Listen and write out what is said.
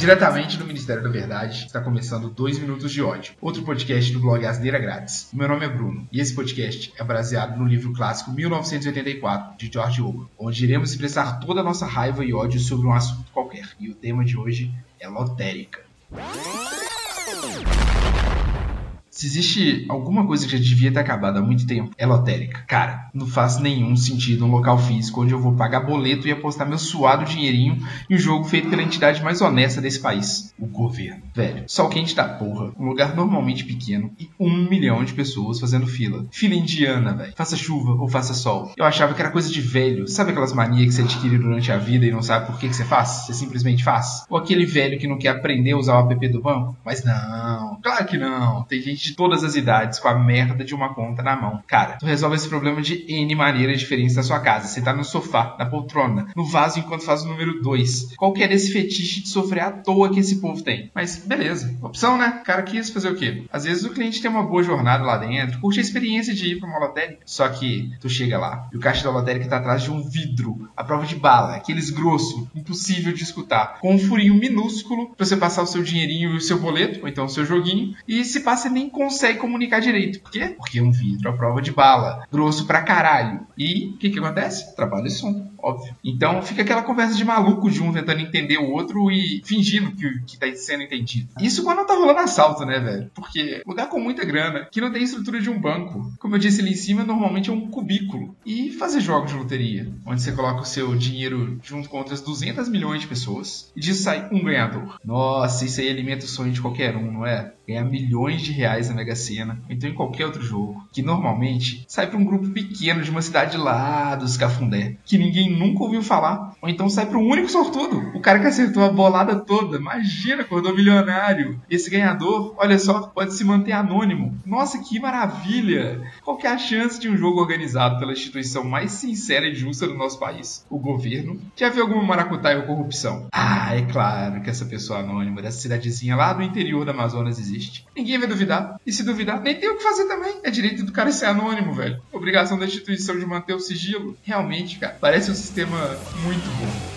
Diretamente do Ministério da Verdade, está começando 2 Minutos de Ódio, outro podcast do blog Asneira Grátis. Meu nome é Bruno e esse podcast é baseado no livro clássico 1984 de George Orwell, onde iremos expressar toda a nossa raiva e ódio sobre um assunto qualquer. E o tema de hoje é lotérica. Se existe alguma coisa que já devia ter acabado há muito tempo, é lotérica. Cara, não faz nenhum sentido um local físico onde eu vou pagar boleto e apostar meu suado dinheirinho em um jogo feito pela entidade mais honesta desse país, o governo. Velho, sol quente da porra, um lugar normalmente pequeno e um milhão de pessoas fazendo fila. Fila indiana, velho. Faça chuva ou faça sol. Eu achava que era coisa de velho. Sabe aquelas manias que você adquire durante a vida e não sabe por que, que você faz? Você simplesmente faz? Ou aquele velho que não quer aprender a usar o app do banco? Mas não, claro que não. Tem gente de todas as idades com a merda de uma conta na mão. Cara, tu resolve esse problema de N maneiras diferentes na sua casa. Você tá no sofá, na poltrona, no vaso enquanto faz o número 2. Qual que é desse fetiche de sofrer à toa que esse povo tem? Mas beleza, opção, né? O cara quis fazer o quê? Às vezes o cliente tem uma boa jornada lá dentro, curte a experiência de ir pra uma lotérica. Só que tu chega lá e o caixa da lotérica tá atrás de um vidro, a prova de bala, aqueles grosso, impossível de escutar, com um furinho minúsculo pra você passar o seu dinheirinho e o seu boleto, ou então o seu joguinho, e se passa nem consegue comunicar direito. Por quê? Porque é um vidro à prova de bala, grosso pra caralho. E o que que acontece? Trabalho e som, óbvio. Então fica aquela conversa de maluco de um tentando entender o outro e fingindo que, que tá sendo entendido. Isso quando tá rolando assalto, né, velho? Porque lugar com muita grana, que não tem estrutura de um banco. Como eu disse ali em cima, normalmente é um cubículo. E fazer jogos de loteria, onde você coloca o seu dinheiro junto com outras 200 milhões de pessoas e disso sai um ganhador. Nossa, isso aí alimenta o sonho de qualquer um, não é? Ganhar milhões de reais na Mega Sena, ou então em qualquer outro jogo, que normalmente sai para um grupo pequeno de uma cidade lá dos Cafundé, que ninguém nunca ouviu falar, ou então sai para um único sortudo, o cara que acertou a bolada toda, imagina, acordou milionário. Esse ganhador, olha só, pode se manter anônimo. Nossa, que maravilha! Qual que é a chance de um jogo organizado pela instituição mais sincera e justa do nosso país, o governo, já viu alguma maracutaia ou corrupção? Ah, é claro que essa pessoa anônima dessa cidadezinha lá do interior do Amazonas existe. Ninguém vai duvidar. E se duvidar, nem tem o que fazer também. É direito do cara ser anônimo, velho. Obrigação da instituição de manter o sigilo. Realmente, cara, parece um sistema muito bom.